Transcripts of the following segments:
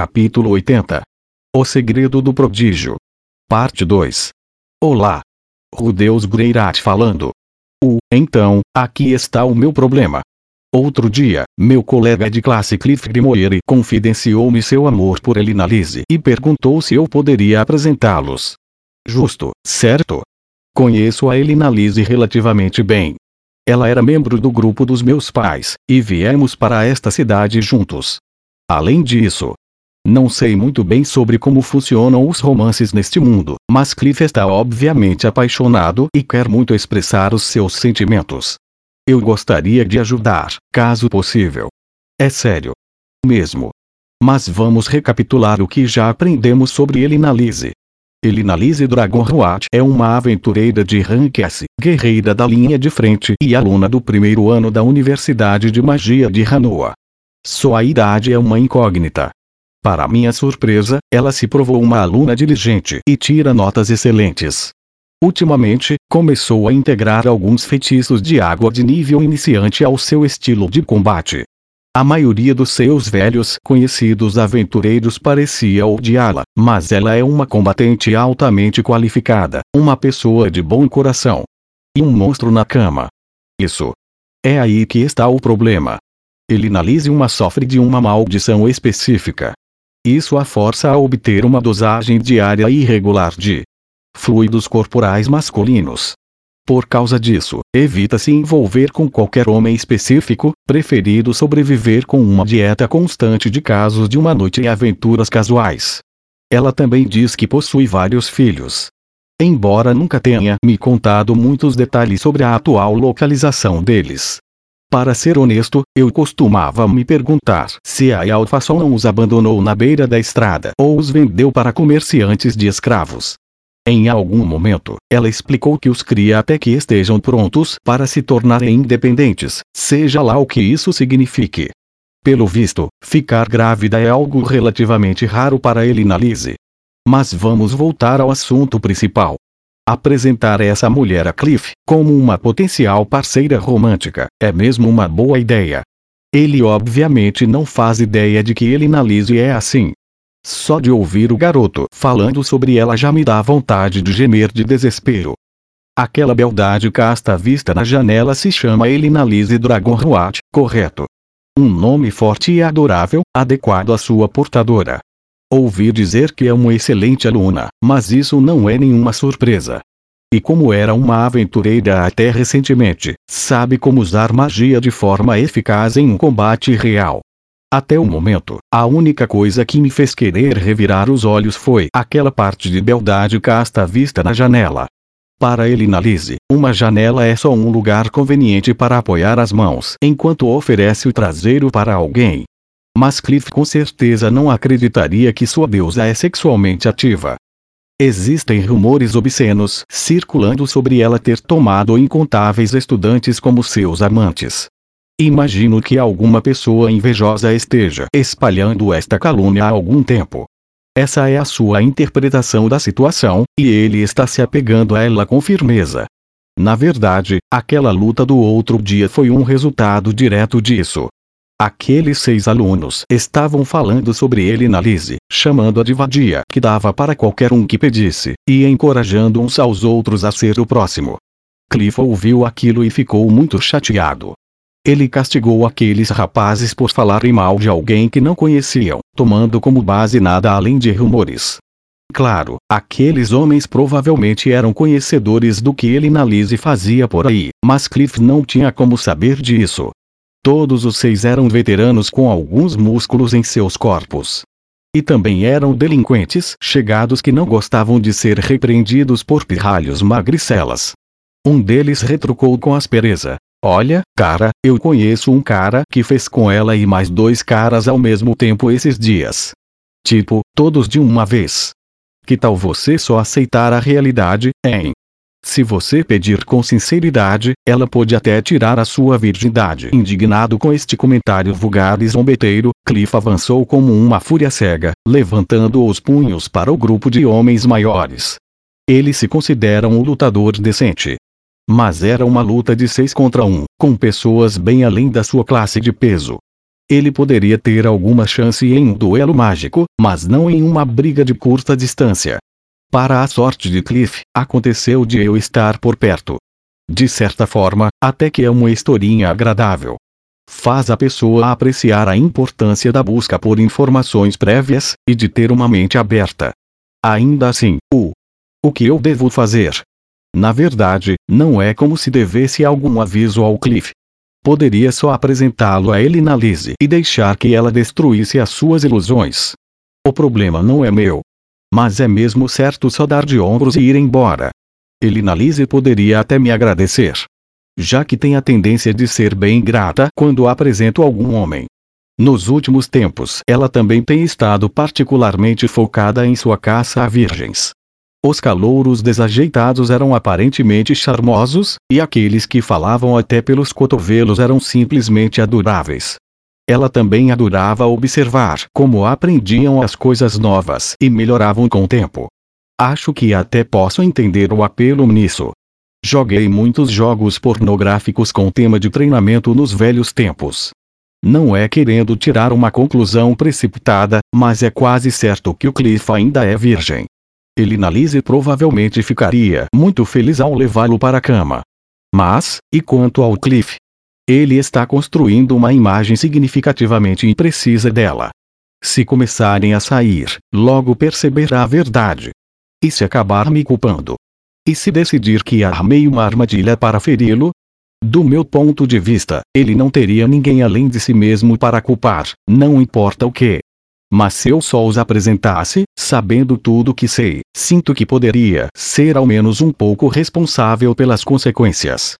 Capítulo 80 O segredo do prodígio. Parte 2 Olá. Rudeus Greirat falando. O, então, aqui está o meu problema. Outro dia, meu colega de classe Cliff Grimoire confidenciou-me seu amor por Elina Lise e perguntou se eu poderia apresentá-los. Justo, certo? Conheço a Elina Lise relativamente bem. Ela era membro do grupo dos meus pais, e viemos para esta cidade juntos. Além disso, não sei muito bem sobre como funcionam os romances neste mundo, mas Cliff está obviamente apaixonado e quer muito expressar os seus sentimentos. Eu gostaria de ajudar, caso possível. É sério. Mesmo. Mas vamos recapitular o que já aprendemos sobre Elinalise. Elinalise Dragonroat é uma aventureira de rank S, guerreira da linha de frente e aluna do primeiro ano da Universidade de Magia de Hanoa. Sua idade é uma incógnita. Para minha surpresa, ela se provou uma aluna diligente e tira notas excelentes. Ultimamente, começou a integrar alguns feitiços de água de nível iniciante ao seu estilo de combate. A maioria dos seus velhos conhecidos aventureiros parecia odiá-la, mas ela é uma combatente altamente qualificada, uma pessoa de bom coração. E um monstro na cama. Isso. É aí que está o problema. Elinalise uma sofre de uma maldição específica. Isso a força a obter uma dosagem diária irregular de fluidos corporais masculinos. Por causa disso, evita se envolver com qualquer homem específico, preferindo sobreviver com uma dieta constante de casos de uma noite e aventuras casuais. Ela também diz que possui vários filhos. Embora nunca tenha me contado muitos detalhes sobre a atual localização deles. Para ser honesto, eu costumava me perguntar se a Alfason não os abandonou na beira da estrada ou os vendeu para comerciantes de escravos. Em algum momento, ela explicou que os cria até que estejam prontos para se tornarem independentes, seja lá o que isso signifique. Pelo visto, ficar grávida é algo relativamente raro para Elina Lise. Mas vamos voltar ao assunto principal. Apresentar essa mulher a Cliff como uma potencial parceira romântica é mesmo uma boa ideia. Ele obviamente não faz ideia de que Elina Lise é assim. Só de ouvir o garoto falando sobre ela já me dá vontade de gemer de desespero. Aquela beldade casta vista na janela se chama Elinalise Dragonroat, correto? Um nome forte e adorável, adequado à sua portadora. Ouvi dizer que é uma excelente aluna, mas isso não é nenhuma surpresa. E como era uma aventureira até recentemente, sabe como usar magia de forma eficaz em um combate real. Até o momento, a única coisa que me fez querer revirar os olhos foi aquela parte de beldade casta vista na janela. Para ele Lise, uma janela é só um lugar conveniente para apoiar as mãos enquanto oferece o traseiro para alguém. Mas Cliff com certeza não acreditaria que sua deusa é sexualmente ativa. Existem rumores obscenos circulando sobre ela ter tomado incontáveis estudantes como seus amantes. Imagino que alguma pessoa invejosa esteja espalhando esta calúnia há algum tempo. Essa é a sua interpretação da situação, e ele está se apegando a ela com firmeza. Na verdade, aquela luta do outro dia foi um resultado direto disso. Aqueles seis alunos estavam falando sobre ele na Lise, chamando-a de vadia que dava para qualquer um que pedisse, e encorajando uns aos outros a ser o próximo. Cliff ouviu aquilo e ficou muito chateado. Ele castigou aqueles rapazes por falarem mal de alguém que não conheciam, tomando como base nada além de rumores. Claro, aqueles homens provavelmente eram conhecedores do que ele na Lise fazia por aí, mas Cliff não tinha como saber disso. Todos os seis eram veteranos com alguns músculos em seus corpos. E também eram delinquentes chegados que não gostavam de ser repreendidos por pirralhos magricelas. Um deles retrucou com aspereza: Olha, cara, eu conheço um cara que fez com ela e mais dois caras ao mesmo tempo esses dias. Tipo, todos de uma vez. Que tal você só aceitar a realidade, hein? Se você pedir com sinceridade, ela pode até tirar a sua virgindade. Indignado com este comentário vulgar e zombeteiro, Cliff avançou como uma fúria cega, levantando os punhos para o grupo de homens maiores. Ele se considera um lutador decente, mas era uma luta de seis contra um, com pessoas bem além da sua classe de peso. Ele poderia ter alguma chance em um duelo mágico, mas não em uma briga de curta distância. Para a sorte de Cliff, aconteceu de eu estar por perto. De certa forma, até que é uma historinha agradável. Faz a pessoa apreciar a importância da busca por informações prévias, e de ter uma mente aberta. Ainda assim, o o que eu devo fazer? Na verdade, não é como se devesse algum aviso ao Cliff. Poderia só apresentá-lo a ele na Lise e deixar que ela destruísse as suas ilusões. O problema não é meu. Mas é mesmo certo só dar de ombros e ir embora. Ele na Lise poderia até me agradecer. Já que tem a tendência de ser bem grata quando apresento algum homem. Nos últimos tempos, ela também tem estado particularmente focada em sua caça a virgens. Os calouros desajeitados eram aparentemente charmosos, e aqueles que falavam até pelos cotovelos eram simplesmente adoráveis. Ela também adorava observar como aprendiam as coisas novas e melhoravam com o tempo. Acho que até posso entender o apelo nisso. Joguei muitos jogos pornográficos com tema de treinamento nos velhos tempos. Não é querendo tirar uma conclusão precipitada, mas é quase certo que o Cliff ainda é virgem. Ele na Lise provavelmente ficaria muito feliz ao levá-lo para a cama. Mas, e quanto ao Cliff? Ele está construindo uma imagem significativamente imprecisa dela. Se começarem a sair, logo perceberá a verdade. E se acabar me culpando? E se decidir que armei uma armadilha para feri-lo? Do meu ponto de vista, ele não teria ninguém além de si mesmo para culpar, não importa o que. Mas se eu só os apresentasse, sabendo tudo que sei, sinto que poderia ser ao menos um pouco responsável pelas consequências.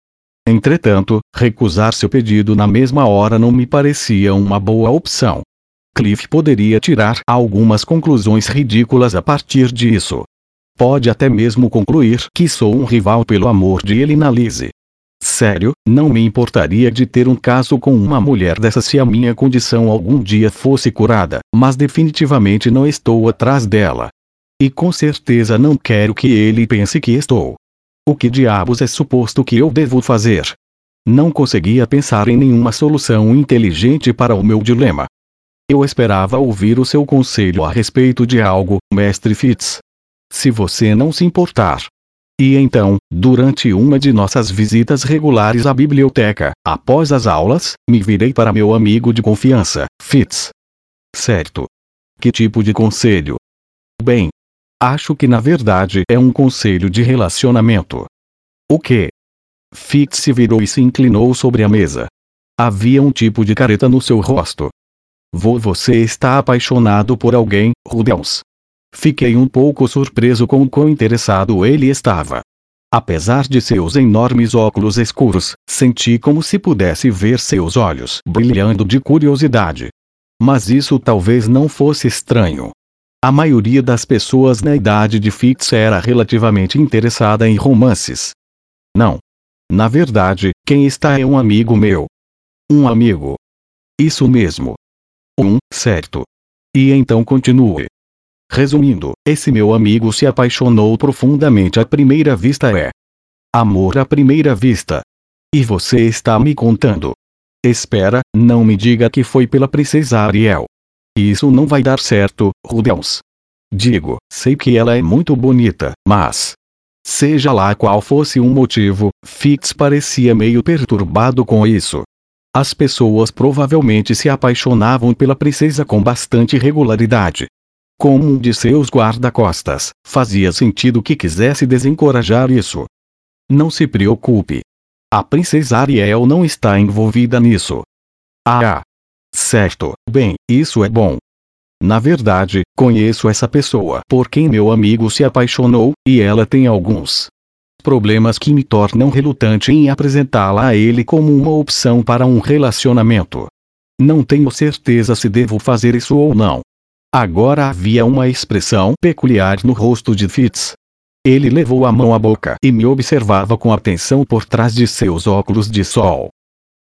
Entretanto, recusar seu pedido na mesma hora não me parecia uma boa opção. Cliff poderia tirar algumas conclusões ridículas a partir disso. Pode até mesmo concluir que sou um rival pelo amor de Elina Lise. Sério, não me importaria de ter um caso com uma mulher dessa se a minha condição algum dia fosse curada, mas definitivamente não estou atrás dela. E com certeza não quero que ele pense que estou. O que diabos é suposto que eu devo fazer? Não conseguia pensar em nenhuma solução inteligente para o meu dilema. Eu esperava ouvir o seu conselho a respeito de algo, mestre Fitz. Se você não se importar, e então, durante uma de nossas visitas regulares à biblioteca, após as aulas, me virei para meu amigo de confiança, Fitz. Certo. Que tipo de conselho? Bem, acho que na verdade é um conselho de relacionamento. O que? Fitz se virou e se inclinou sobre a mesa. Havia um tipo de careta no seu rosto. Você está apaixonado por alguém, Rudels. Fiquei um pouco surpreso com o quão interessado ele estava. Apesar de seus enormes óculos escuros, senti como se pudesse ver seus olhos brilhando de curiosidade. Mas isso talvez não fosse estranho. A maioria das pessoas na idade de Fitz era relativamente interessada em romances. Não. Na verdade, quem está é um amigo meu. Um amigo. Isso mesmo. Um, certo. E então continue. Resumindo, esse meu amigo se apaixonou profundamente à primeira vista é amor à primeira vista. E você está me contando. Espera, não me diga que foi pela princesa Ariel. Isso não vai dar certo, Rudels. Digo, sei que ela é muito bonita, mas. Seja lá qual fosse o motivo, Fitz parecia meio perturbado com isso. As pessoas provavelmente se apaixonavam pela princesa com bastante regularidade, como um de seus guarda-costas, fazia sentido que quisesse desencorajar isso. Não se preocupe. A princesa Ariel não está envolvida nisso. Ah! Certo, bem, isso é bom. Na verdade, conheço essa pessoa por quem meu amigo se apaixonou, e ela tem alguns problemas que me tornam relutante em apresentá-la a ele como uma opção para um relacionamento. Não tenho certeza se devo fazer isso ou não. Agora havia uma expressão peculiar no rosto de Fitz. Ele levou a mão à boca e me observava com atenção por trás de seus óculos de sol.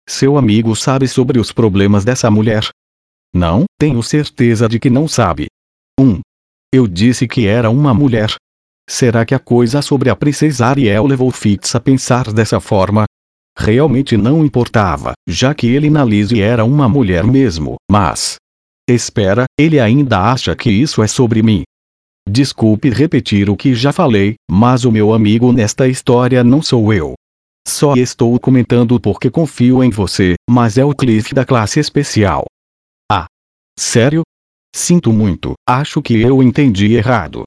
Seu amigo sabe sobre os problemas dessa mulher? Não, tenho certeza de que não sabe. 1. Um, eu disse que era uma mulher. Será que a coisa sobre a princesa Ariel levou Fitz a pensar dessa forma? Realmente não importava, já que ele Lise era uma mulher mesmo, mas. Espera, ele ainda acha que isso é sobre mim. Desculpe repetir o que já falei, mas o meu amigo nesta história não sou eu. Só estou comentando porque confio em você, mas é o Cliff da classe especial. Ah. Sério? Sinto muito, acho que eu entendi errado.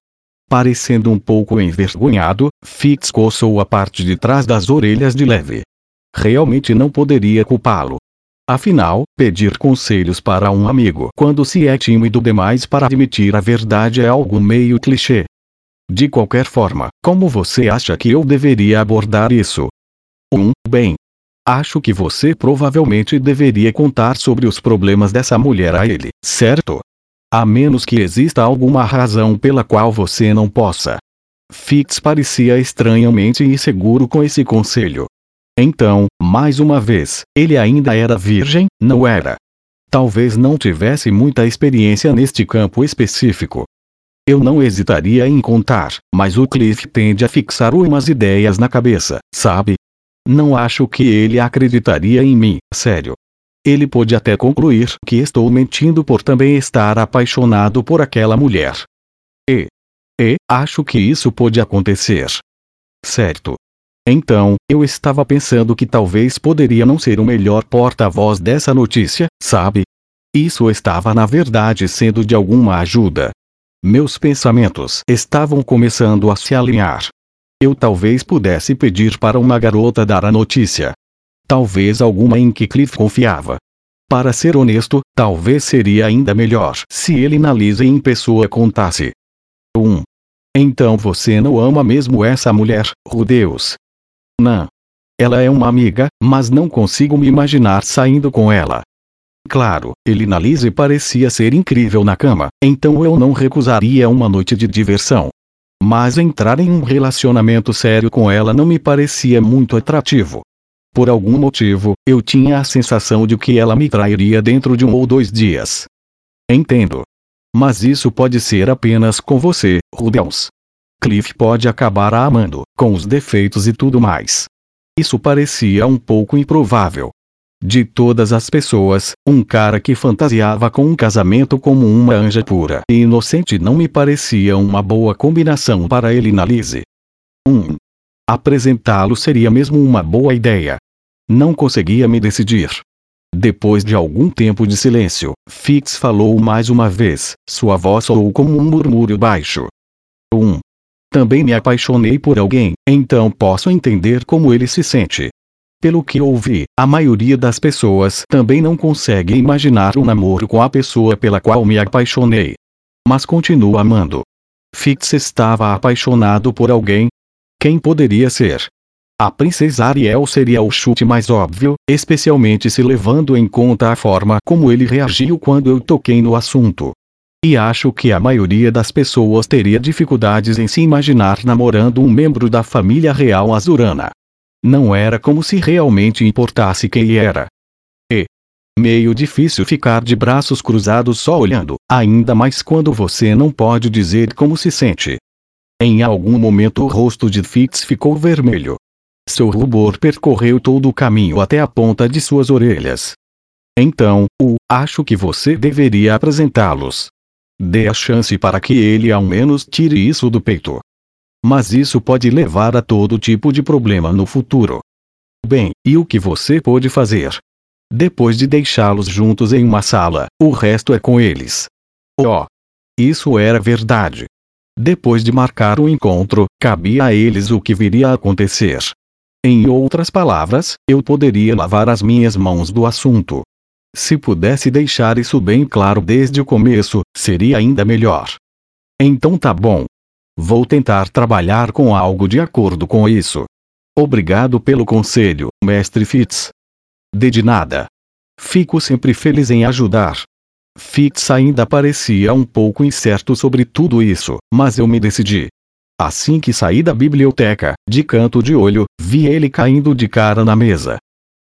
Parecendo um pouco envergonhado, Fix coçou a parte de trás das orelhas de leve. Realmente não poderia culpá-lo. Afinal, pedir conselhos para um amigo quando se é tímido demais para admitir a verdade é algo meio clichê. De qualquer forma, como você acha que eu deveria abordar isso? 1. Um, bem. Acho que você provavelmente deveria contar sobre os problemas dessa mulher a ele, certo? A menos que exista alguma razão pela qual você não possa. Fix parecia estranhamente inseguro com esse conselho. Então, mais uma vez, ele ainda era virgem, não era? Talvez não tivesse muita experiência neste campo específico. Eu não hesitaria em contar, mas o Cliff tende a fixar umas ideias na cabeça, sabe? Não acho que ele acreditaria em mim, sério. Ele pode até concluir que estou mentindo por também estar apaixonado por aquela mulher. E. E, acho que isso pode acontecer. Certo. Então, eu estava pensando que talvez poderia não ser o melhor porta-voz dessa notícia, sabe? Isso estava na verdade sendo de alguma ajuda. Meus pensamentos estavam começando a se alinhar. Eu talvez pudesse pedir para uma garota dar a notícia, talvez alguma em que Cliff confiava. Para ser honesto, talvez seria ainda melhor se ele na Lisa em pessoa contasse. 1. Um. Então você não ama mesmo essa mulher, Rudeus? Não. Ela é uma amiga, mas não consigo me imaginar saindo com ela. Claro, ele na Lise parecia ser incrível na cama, então eu não recusaria uma noite de diversão. Mas entrar em um relacionamento sério com ela não me parecia muito atrativo. Por algum motivo, eu tinha a sensação de que ela me trairia dentro de um ou dois dias. Entendo. Mas isso pode ser apenas com você, Rubens. Cliff pode acabar a amando, com os defeitos e tudo mais. Isso parecia um pouco improvável. De todas as pessoas, um cara que fantasiava com um casamento como uma anja pura e inocente não me parecia uma boa combinação para ele na Lise. 1. Um, Apresentá-lo seria mesmo uma boa ideia. Não conseguia me decidir. Depois de algum tempo de silêncio, Fix falou mais uma vez, sua voz soou como um murmúrio baixo. 1. Um, também me apaixonei por alguém, então posso entender como ele se sente. Pelo que ouvi, a maioria das pessoas também não consegue imaginar um namoro com a pessoa pela qual me apaixonei. Mas continuo amando. Fix estava apaixonado por alguém, quem poderia ser? A princesa Ariel seria o chute mais óbvio, especialmente se levando em conta a forma como ele reagiu quando eu toquei no assunto. E acho que a maioria das pessoas teria dificuldades em se imaginar namorando um membro da família real azurana. Não era como se realmente importasse quem era. E. Meio difícil ficar de braços cruzados só olhando, ainda mais quando você não pode dizer como se sente. Em algum momento o rosto de Fix ficou vermelho. Seu rubor percorreu todo o caminho até a ponta de suas orelhas. Então, o, acho que você deveria apresentá-los. Dê a chance para que ele ao menos tire isso do peito. Mas isso pode levar a todo tipo de problema no futuro. Bem, e o que você pode fazer? Depois de deixá-los juntos em uma sala, o resto é com eles. Oh! Isso era verdade. Depois de marcar o encontro, cabia a eles o que viria a acontecer. Em outras palavras, eu poderia lavar as minhas mãos do assunto. Se pudesse deixar isso bem claro desde o começo, seria ainda melhor. Então tá bom. Vou tentar trabalhar com algo de acordo com isso. Obrigado pelo conselho, mestre Fitz. De de nada. Fico sempre feliz em ajudar. Fix ainda parecia um pouco incerto sobre tudo isso, mas eu me decidi. Assim que saí da biblioteca, de canto de olho, vi ele caindo de cara na mesa.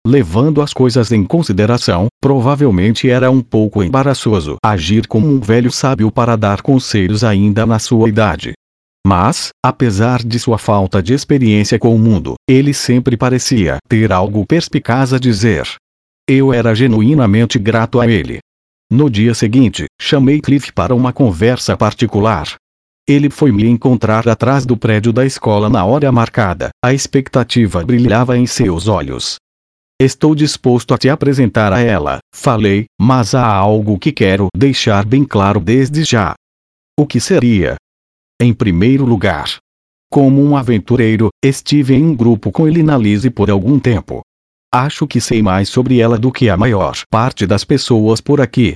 Levando as coisas em consideração, provavelmente era um pouco embaraçoso agir como um velho sábio para dar conselhos ainda na sua idade. Mas, apesar de sua falta de experiência com o mundo, ele sempre parecia ter algo perspicaz a dizer. Eu era genuinamente grato a ele. No dia seguinte, chamei Cliff para uma conversa particular. Ele foi me encontrar atrás do prédio da escola na hora marcada. A expectativa brilhava em seus olhos. Estou disposto a te apresentar a ela, falei, mas há algo que quero deixar bem claro desde já. O que seria? Em primeiro lugar, como um aventureiro, estive em um grupo com Elina Lise por algum tempo. Acho que sei mais sobre ela do que a maior parte das pessoas por aqui.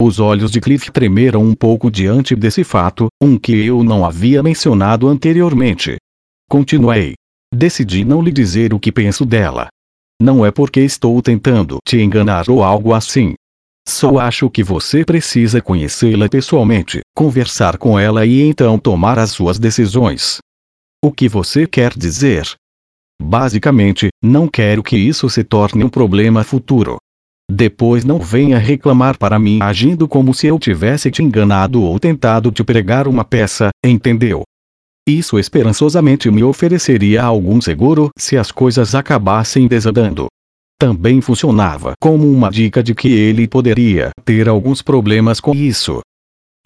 Os olhos de Cliff tremeram um pouco diante desse fato, um que eu não havia mencionado anteriormente. Continuei. Decidi não lhe dizer o que penso dela. Não é porque estou tentando te enganar ou algo assim. Só acho que você precisa conhecê-la pessoalmente, conversar com ela e então tomar as suas decisões. O que você quer dizer? Basicamente, não quero que isso se torne um problema futuro. Depois não venha reclamar para mim agindo como se eu tivesse te enganado ou tentado te pregar uma peça, entendeu? Isso esperançosamente me ofereceria algum seguro se as coisas acabassem desandando também funcionava como uma dica de que ele poderia ter alguns problemas com isso.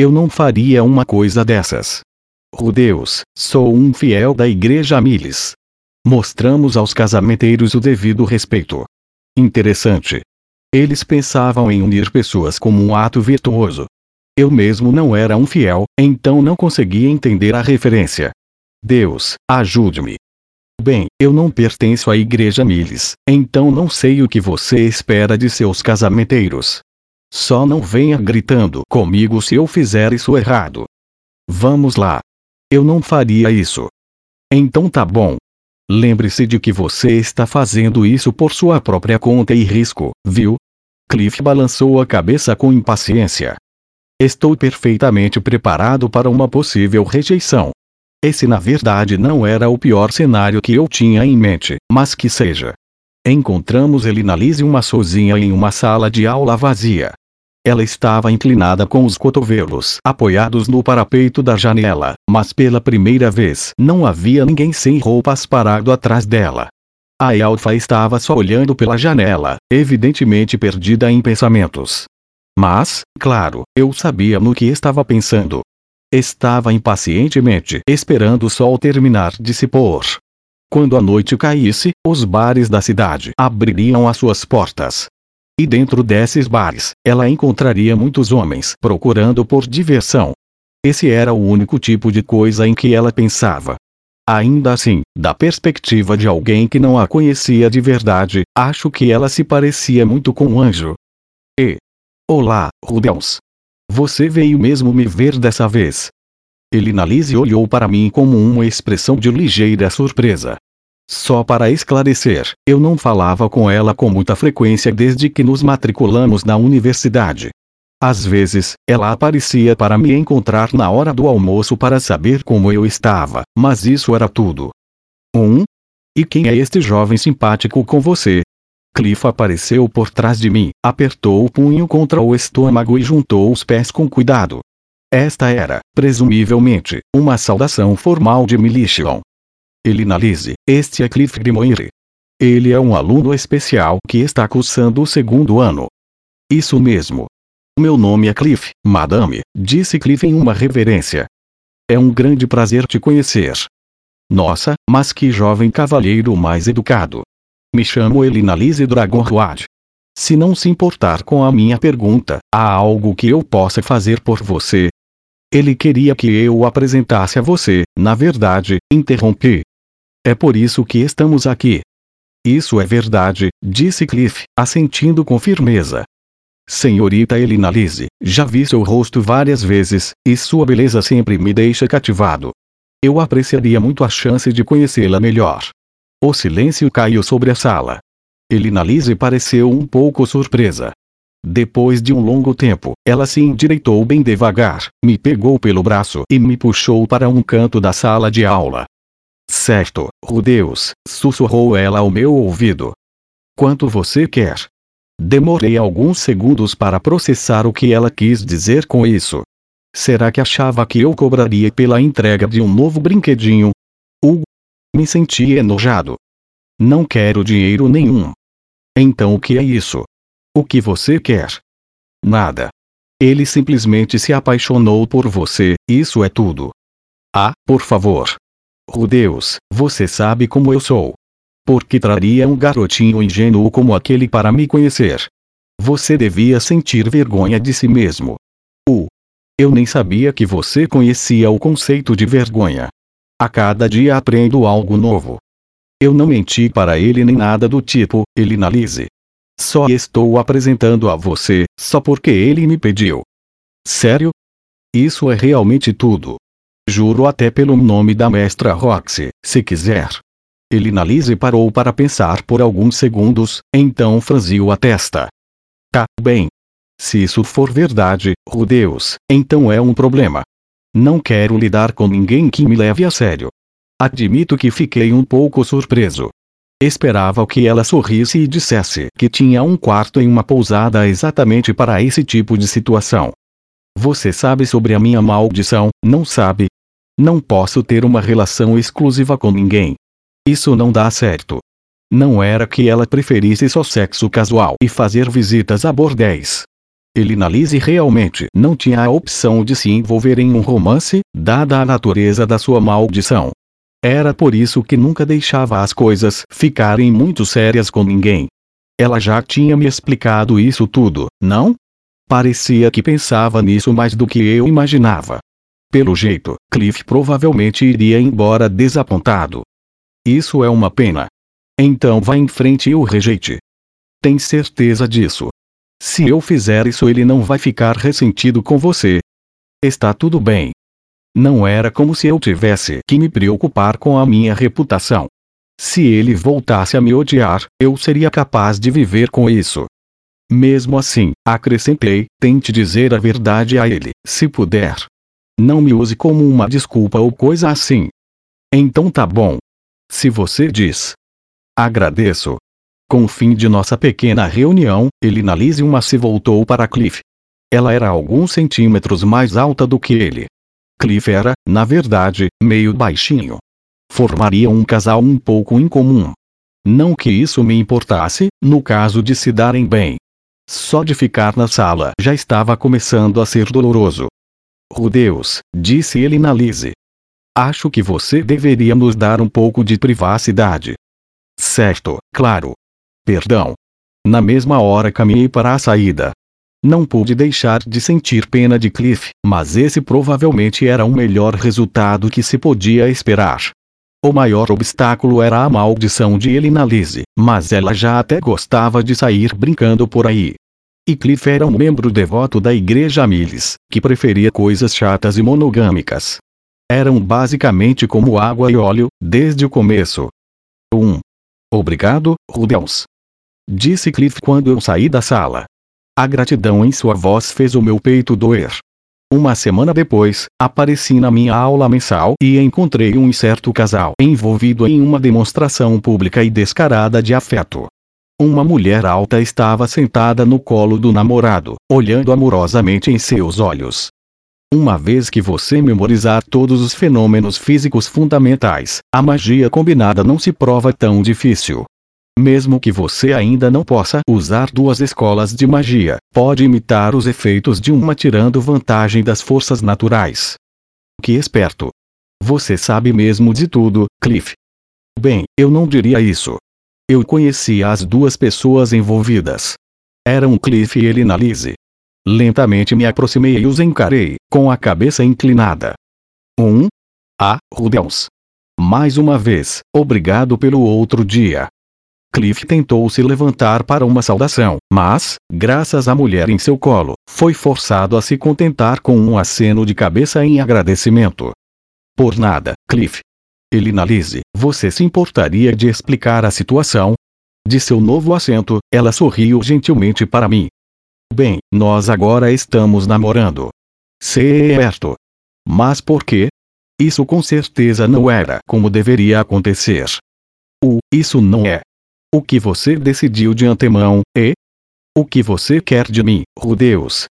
Eu não faria uma coisa dessas. Rudeus, sou um fiel da Igreja Miles. Mostramos aos casamenteiros o devido respeito. Interessante. Eles pensavam em unir pessoas como um ato virtuoso. Eu mesmo não era um fiel, então não conseguia entender a referência. Deus, ajude-me. Bem, eu não pertenço à Igreja Miles, então não sei o que você espera de seus casamenteiros. Só não venha gritando comigo se eu fizer isso errado. Vamos lá. Eu não faria isso. Então tá bom. Lembre-se de que você está fazendo isso por sua própria conta e risco, viu? Cliff balançou a cabeça com impaciência. Estou perfeitamente preparado para uma possível rejeição. Esse na verdade não era o pior cenário que eu tinha em mente, mas que seja. Encontramos Elina Lise uma sozinha em uma sala de aula vazia. Ela estava inclinada com os cotovelos apoiados no parapeito da janela, mas pela primeira vez não havia ninguém sem roupas parado atrás dela. A Elfa estava só olhando pela janela, evidentemente perdida em pensamentos. Mas, claro, eu sabia no que estava pensando. Estava impacientemente esperando o sol terminar de se pôr. Quando a noite caísse, os bares da cidade abririam as suas portas. E dentro desses bares, ela encontraria muitos homens procurando por diversão. Esse era o único tipo de coisa em que ela pensava. Ainda assim, da perspectiva de alguém que não a conhecia de verdade, acho que ela se parecia muito com um anjo. E. Olá, Rudels. Você veio mesmo me ver dessa vez. Elina Lise olhou para mim com uma expressão de ligeira surpresa. Só para esclarecer, eu não falava com ela com muita frequência desde que nos matriculamos na universidade. Às vezes, ela aparecia para me encontrar na hora do almoço para saber como eu estava, mas isso era tudo. Um? E quem é este jovem simpático com você? Cliff apareceu por trás de mim, apertou o punho contra o estômago e juntou os pés com cuidado. Esta era, presumivelmente, uma saudação formal de Militian. Ele analise, este é Cliff Grimoire. Ele é um aluno especial que está cursando o segundo ano. Isso mesmo. Meu nome é Cliff, madame, disse Cliff em uma reverência. É um grande prazer te conhecer. Nossa, mas que jovem cavalheiro mais educado. Me chamo Elinalise Dragonroad. Se não se importar com a minha pergunta, há algo que eu possa fazer por você? Ele queria que eu o apresentasse a você, na verdade, interrompi. É por isso que estamos aqui. Isso é verdade, disse Cliff, assentindo com firmeza. Senhorita Elinalise, já vi seu rosto várias vezes, e sua beleza sempre me deixa cativado. Eu apreciaria muito a chance de conhecê-la melhor. O silêncio caiu sobre a sala. Elina Lise pareceu um pouco surpresa. Depois de um longo tempo, ela se endireitou bem devagar, me pegou pelo braço e me puxou para um canto da sala de aula. Certo, Rudeus, sussurrou ela ao meu ouvido. Quanto você quer? Demorei alguns segundos para processar o que ela quis dizer com isso. Será que achava que eu cobraria pela entrega de um novo brinquedinho? Hugo. Me senti enojado. Não quero dinheiro nenhum. Então o que é isso? O que você quer? Nada. Ele simplesmente se apaixonou por você, isso é tudo. Ah, por favor. Oh Deus, você sabe como eu sou. Por que traria um garotinho ingênuo como aquele para me conhecer? Você devia sentir vergonha de si mesmo. Uh. Eu nem sabia que você conhecia o conceito de vergonha. A cada dia aprendo algo novo. Eu não menti para ele nem nada do tipo, ele analise. Só estou apresentando a você, só porque ele me pediu. Sério? Isso é realmente tudo. Juro até pelo nome da mestra Roxy, se quiser. Ele analise parou para pensar por alguns segundos, então franziu a testa. Tá bem. Se isso for verdade, oh Deus, então é um problema. Não quero lidar com ninguém que me leve a sério. Admito que fiquei um pouco surpreso. Esperava que ela sorrisse e dissesse que tinha um quarto em uma pousada exatamente para esse tipo de situação. Você sabe sobre a minha maldição, não sabe? Não posso ter uma relação exclusiva com ninguém. Isso não dá certo. Não era que ela preferisse só sexo casual e fazer visitas a bordéis. Elinalise realmente não tinha a opção de se envolver em um romance, dada a natureza da sua maldição. Era por isso que nunca deixava as coisas ficarem muito sérias com ninguém. Ela já tinha me explicado isso tudo, não? Parecia que pensava nisso mais do que eu imaginava. Pelo jeito, Cliff provavelmente iria embora desapontado. Isso é uma pena. Então vá em frente e o rejeite. Tem certeza disso. Se eu fizer isso, ele não vai ficar ressentido com você. Está tudo bem. Não era como se eu tivesse que me preocupar com a minha reputação. Se ele voltasse a me odiar, eu seria capaz de viver com isso. Mesmo assim, acrescentei, tente dizer a verdade a ele, se puder. Não me use como uma desculpa ou coisa assim. Então tá bom. Se você diz. Agradeço. Com o fim de nossa pequena reunião, Elinalise uma se voltou para Cliff. Ela era alguns centímetros mais alta do que ele. Cliff era, na verdade, meio baixinho. Formaria um casal um pouco incomum. Não que isso me importasse, no caso de se darem bem. Só de ficar na sala já estava começando a ser doloroso. Oh Deus, disse ele na Lise. Acho que você deveria nos dar um pouco de privacidade. Certo, claro. Perdão. Na mesma hora caminhei para a saída. Não pude deixar de sentir pena de Cliff, mas esse provavelmente era o melhor resultado que se podia esperar. O maior obstáculo era a maldição de Elinalise, mas ela já até gostava de sair brincando por aí. E Cliff era um membro devoto da Igreja Miles, que preferia coisas chatas e monogâmicas. Eram basicamente como água e óleo, desde o começo. 1. Um. Obrigado, Rudeus. Disse Cliff quando eu saí da sala. A gratidão em sua voz fez o meu peito doer. Uma semana depois, apareci na minha aula mensal e encontrei um incerto casal envolvido em uma demonstração pública e descarada de afeto. Uma mulher alta estava sentada no colo do namorado, olhando amorosamente em seus olhos. Uma vez que você memorizar todos os fenômenos físicos fundamentais, a magia combinada não se prova tão difícil. Mesmo que você ainda não possa usar duas escolas de magia, pode imitar os efeitos de uma tirando vantagem das forças naturais. Que esperto! Você sabe mesmo de tudo, Cliff. Bem, eu não diria isso. Eu conhecia as duas pessoas envolvidas. Eram Cliff e Elinalise. Lentamente me aproximei e os encarei, com a cabeça inclinada. Um. Ah, Rudels. Mais uma vez, obrigado pelo outro dia. Cliff tentou se levantar para uma saudação, mas, graças à mulher em seu colo, foi forçado a se contentar com um aceno de cabeça em agradecimento. Por nada, Cliff. Elinalise, você se importaria de explicar a situação? De seu novo assento, ela sorriu gentilmente para mim. Bem, nós agora estamos namorando. Certo. Mas por quê? Isso com certeza não era como deveria acontecer. O, isso não é. O que você decidiu de antemão, e? O que você quer de mim, oh Deus?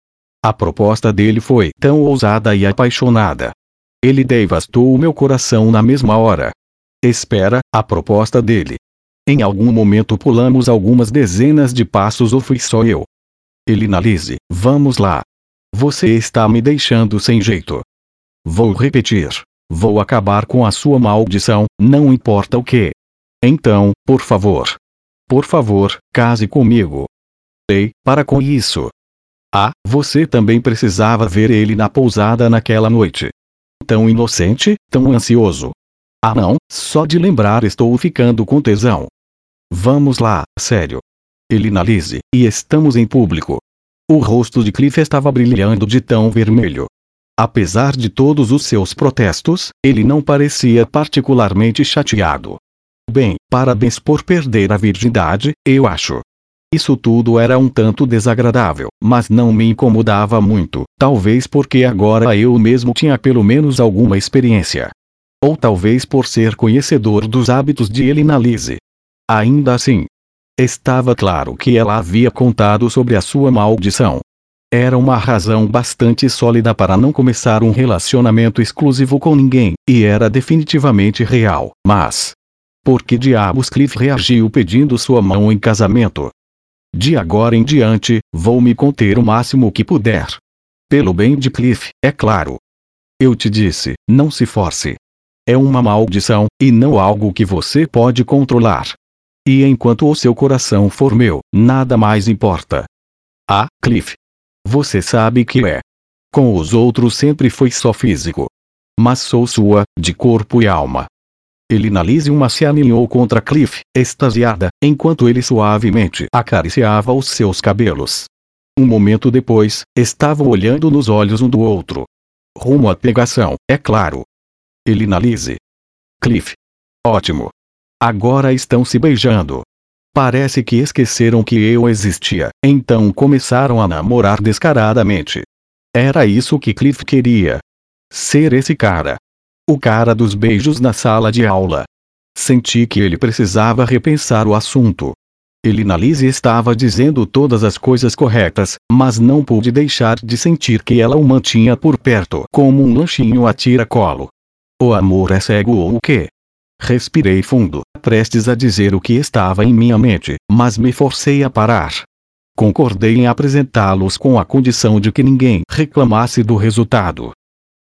A proposta dele foi tão ousada e apaixonada. Ele devastou o meu coração na mesma hora. Espera, a proposta dele. Em algum momento pulamos algumas dezenas de passos ou fui só eu. Ele analise, vamos lá. Você está me deixando sem jeito. Vou repetir. Vou acabar com a sua maldição, não importa o que. Então, por favor. Por favor, case comigo. Ei, para com isso. Ah, você também precisava ver ele na pousada naquela noite. Tão inocente, tão ansioso. Ah não, só de lembrar estou ficando com tesão. Vamos lá, sério. Ele analise, e estamos em público. O rosto de Cliff estava brilhando de tão vermelho. Apesar de todos os seus protestos, ele não parecia particularmente chateado. Bem, parabéns por perder a virgindade, eu acho. Isso tudo era um tanto desagradável, mas não me incomodava muito, talvez porque agora eu mesmo tinha pelo menos alguma experiência. Ou talvez por ser conhecedor dos hábitos de Elina Lise. Ainda assim, estava claro que ela havia contado sobre a sua maldição. Era uma razão bastante sólida para não começar um relacionamento exclusivo com ninguém, e era definitivamente real. Mas. Por que diabos Cliff reagiu pedindo sua mão em casamento? De agora em diante, vou me conter o máximo que puder. Pelo bem de Cliff, é claro. Eu te disse, não se force. É uma maldição, e não algo que você pode controlar. E enquanto o seu coração for meu, nada mais importa. Ah, Cliff, você sabe que é. Com os outros sempre foi só físico. Mas sou sua, de corpo e alma. Elinalise uma se aninhou contra Cliff, extasiada, enquanto ele suavemente acariciava os seus cabelos. Um momento depois, estavam olhando nos olhos um do outro. Rumo à pegação, é claro. Elinalise. Cliff. Ótimo. Agora estão se beijando. Parece que esqueceram que eu existia, então começaram a namorar descaradamente. Era isso que Cliff queria. Ser esse cara. O cara dos beijos na sala de aula. Senti que ele precisava repensar o assunto. Elinalise estava dizendo todas as coisas corretas, mas não pude deixar de sentir que ela o mantinha por perto como um lanchinho a tira-colo. O amor é cego ou o quê? Respirei fundo, prestes a dizer o que estava em minha mente, mas me forcei a parar. Concordei em apresentá-los com a condição de que ninguém reclamasse do resultado.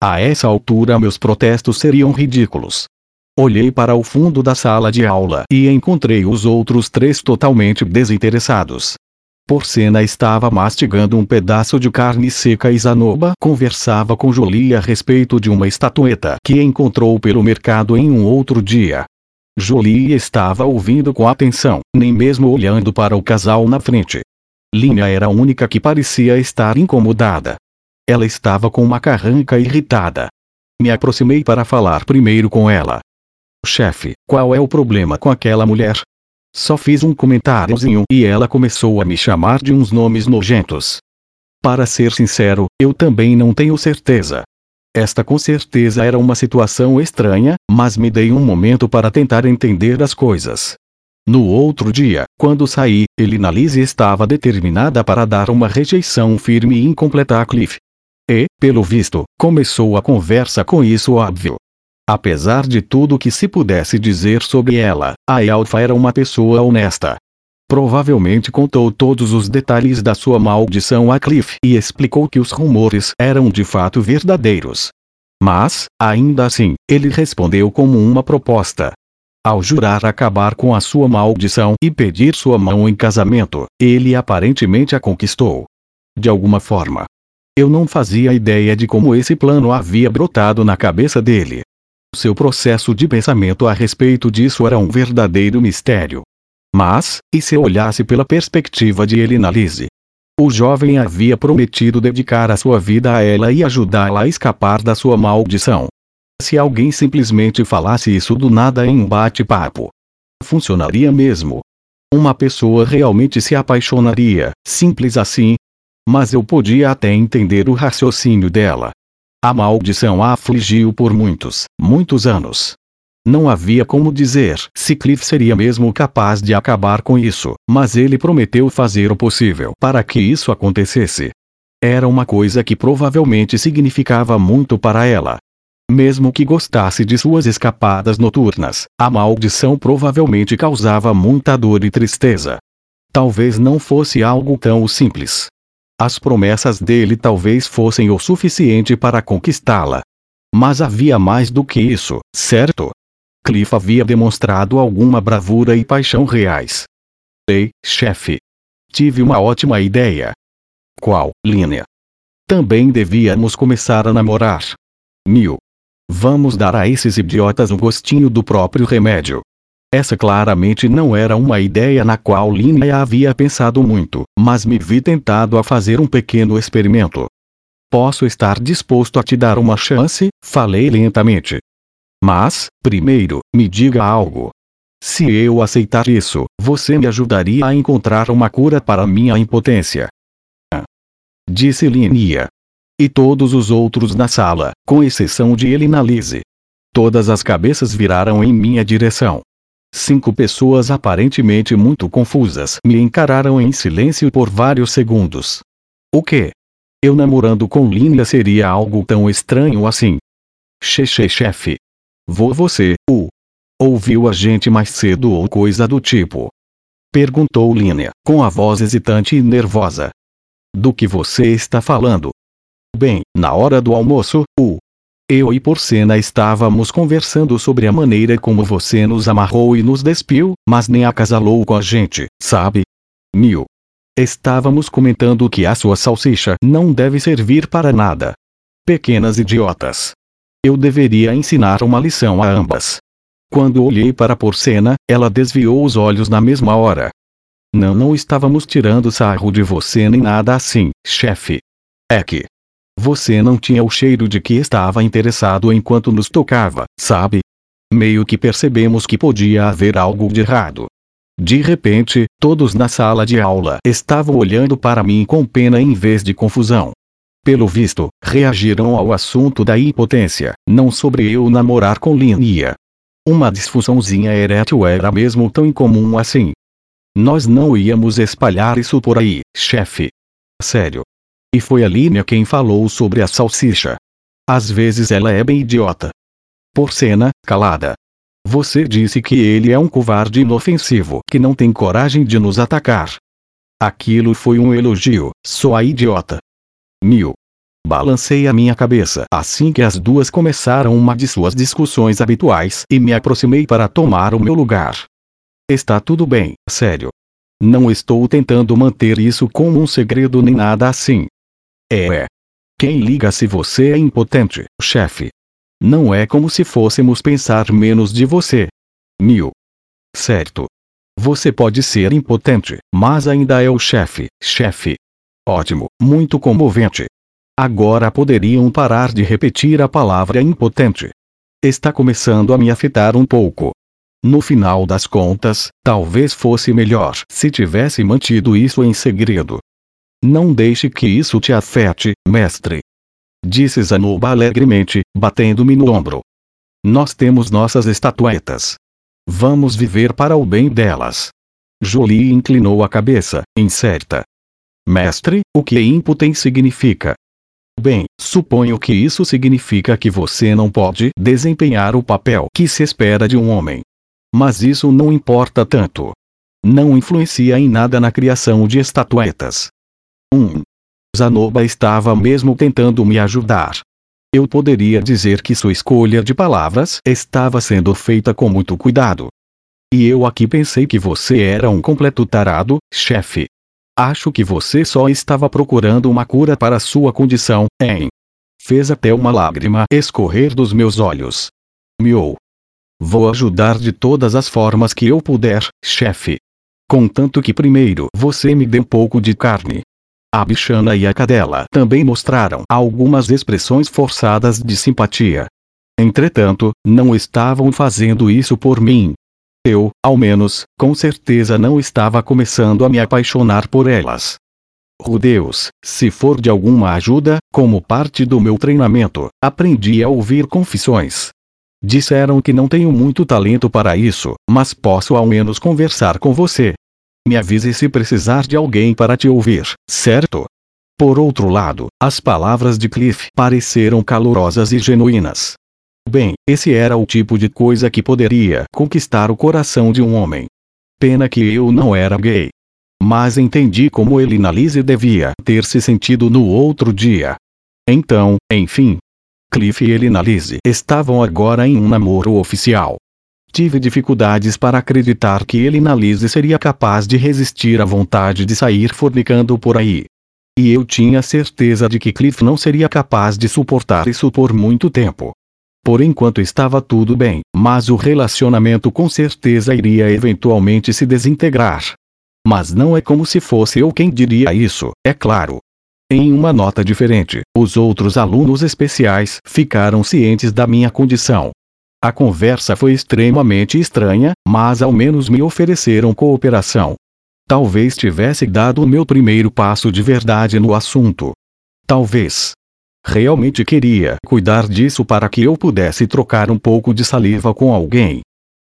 A essa altura meus protestos seriam ridículos. Olhei para o fundo da sala de aula e encontrei os outros três totalmente desinteressados. Porcena estava mastigando um pedaço de carne seca e Zanoba conversava com Jolie a respeito de uma estatueta que encontrou pelo mercado em um outro dia. Jolie estava ouvindo com atenção, nem mesmo olhando para o casal na frente. Linha era a única que parecia estar incomodada. Ela estava com uma carranca irritada. Me aproximei para falar primeiro com ela. Chefe, qual é o problema com aquela mulher? Só fiz um comentáriozinho e ela começou a me chamar de uns nomes nojentos. Para ser sincero, eu também não tenho certeza. Esta com certeza era uma situação estranha, mas me dei um momento para tentar entender as coisas. No outro dia, quando saí, Elinalise estava determinada para dar uma rejeição firme e incompleta a Cliff. E, pelo visto, começou a conversa com isso óbvio. Apesar de tudo que se pudesse dizer sobre ela, a Alfa era uma pessoa honesta. Provavelmente contou todos os detalhes da sua maldição a Cliff e explicou que os rumores eram de fato verdadeiros. Mas, ainda assim, ele respondeu como uma proposta. Ao jurar acabar com a sua maldição e pedir sua mão em casamento, ele aparentemente a conquistou. De alguma forma. Eu não fazia ideia de como esse plano havia brotado na cabeça dele. Seu processo de pensamento a respeito disso era um verdadeiro mistério. Mas, e se olhasse pela perspectiva de Elina Lise? O jovem havia prometido dedicar a sua vida a ela e ajudá-la a escapar da sua maldição. Se alguém simplesmente falasse isso do nada em um bate-papo, funcionaria mesmo. Uma pessoa realmente se apaixonaria, simples assim. Mas eu podia até entender o raciocínio dela. A maldição a afligiu por muitos, muitos anos. Não havia como dizer se Cliff seria mesmo capaz de acabar com isso, mas ele prometeu fazer o possível para que isso acontecesse. Era uma coisa que provavelmente significava muito para ela. Mesmo que gostasse de suas escapadas noturnas, a maldição provavelmente causava muita dor e tristeza. Talvez não fosse algo tão simples. As promessas dele talvez fossem o suficiente para conquistá-la. Mas havia mais do que isso, certo? Cliff havia demonstrado alguma bravura e paixão reais. Ei, chefe. Tive uma ótima ideia. Qual, Linha? Também devíamos começar a namorar. Mil. Vamos dar a esses idiotas um gostinho do próprio remédio. Essa claramente não era uma ideia na qual Linha havia pensado muito, mas me vi tentado a fazer um pequeno experimento. Posso estar disposto a te dar uma chance? Falei lentamente. Mas, primeiro, me diga algo. Se eu aceitar isso, você me ajudaria a encontrar uma cura para minha impotência. Disse Linia e todos os outros na sala, com exceção de Elina Lise. Todas as cabeças viraram em minha direção. Cinco pessoas aparentemente muito confusas me encararam em silêncio por vários segundos. O que? Eu namorando com Linda seria algo tão estranho assim. Xexê chefe. Vou você, o. Ouviu a gente mais cedo ou coisa do tipo? Perguntou Linha, com a voz hesitante e nervosa. Do que você está falando? Bem, na hora do almoço, o eu e Porcena estávamos conversando sobre a maneira como você nos amarrou e nos despiu, mas nem acasalou com a gente, sabe? Mil. Estávamos comentando que a sua salsicha não deve servir para nada. Pequenas idiotas. Eu deveria ensinar uma lição a ambas. Quando olhei para Porcena, ela desviou os olhos na mesma hora. Não, não estávamos tirando sarro de você nem nada assim, chefe. É que, você não tinha o cheiro de que estava interessado enquanto nos tocava, sabe? Meio que percebemos que podia haver algo de errado. De repente, todos na sala de aula estavam olhando para mim com pena em vez de confusão. Pelo visto, reagiram ao assunto da impotência, não sobre eu namorar com Linia. Uma disfunçãozinha erétil era mesmo tão incomum assim. Nós não íamos espalhar isso por aí, chefe. Sério, e foi a Línia quem falou sobre a salsicha. Às vezes ela é bem idiota. Porcena, calada. Você disse que ele é um covarde inofensivo que não tem coragem de nos atacar. Aquilo foi um elogio, só a idiota. Mil. Balancei a minha cabeça assim que as duas começaram uma de suas discussões habituais e me aproximei para tomar o meu lugar. Está tudo bem, sério. Não estou tentando manter isso como um segredo nem nada assim. É, é. Quem liga se você é impotente, chefe? Não é como se fôssemos pensar menos de você. Mil. Certo. Você pode ser impotente, mas ainda é o chefe, chefe. Ótimo, muito comovente. Agora poderiam parar de repetir a palavra impotente. Está começando a me afetar um pouco. No final das contas, talvez fosse melhor se tivesse mantido isso em segredo. Não deixe que isso te afete, mestre. Disse Zanuba alegremente, batendo-me no ombro. Nós temos nossas estatuetas. Vamos viver para o bem delas. Jolie inclinou a cabeça, incerta. Mestre, o que imputem significa? Bem, suponho que isso significa que você não pode desempenhar o papel que se espera de um homem. Mas isso não importa tanto. Não influencia em nada na criação de estatuetas. 1. Zanoba estava mesmo tentando me ajudar. Eu poderia dizer que sua escolha de palavras estava sendo feita com muito cuidado. E eu aqui pensei que você era um completo tarado, chefe. Acho que você só estava procurando uma cura para sua condição, hein? Fez até uma lágrima escorrer dos meus olhos. Miou. Vou ajudar de todas as formas que eu puder, chefe. Contanto que primeiro você me dê um pouco de carne. A bichana e a cadela também mostraram algumas expressões forçadas de simpatia. Entretanto, não estavam fazendo isso por mim. Eu, ao menos, com certeza não estava começando a me apaixonar por elas. Oh Deus, se for de alguma ajuda, como parte do meu treinamento, aprendi a ouvir confissões. Disseram que não tenho muito talento para isso, mas posso ao menos conversar com você. Me avise se precisar de alguém para te ouvir, certo? Por outro lado, as palavras de Cliff pareceram calorosas e genuínas. Bem, esse era o tipo de coisa que poderia conquistar o coração de um homem. Pena que eu não era gay. Mas entendi como Elina Lise devia ter se sentido no outro dia. Então, enfim. Cliff e Elina Lise estavam agora em um namoro oficial. Tive dificuldades para acreditar que Elina Lise seria capaz de resistir à vontade de sair fornicando por aí. E eu tinha certeza de que Cliff não seria capaz de suportar isso por muito tempo. Por enquanto estava tudo bem, mas o relacionamento com certeza iria eventualmente se desintegrar. Mas não é como se fosse eu quem diria isso, é claro. Em uma nota diferente, os outros alunos especiais ficaram cientes da minha condição. A conversa foi extremamente estranha, mas ao menos me ofereceram cooperação. Talvez tivesse dado o meu primeiro passo de verdade no assunto. Talvez. Realmente queria cuidar disso para que eu pudesse trocar um pouco de saliva com alguém,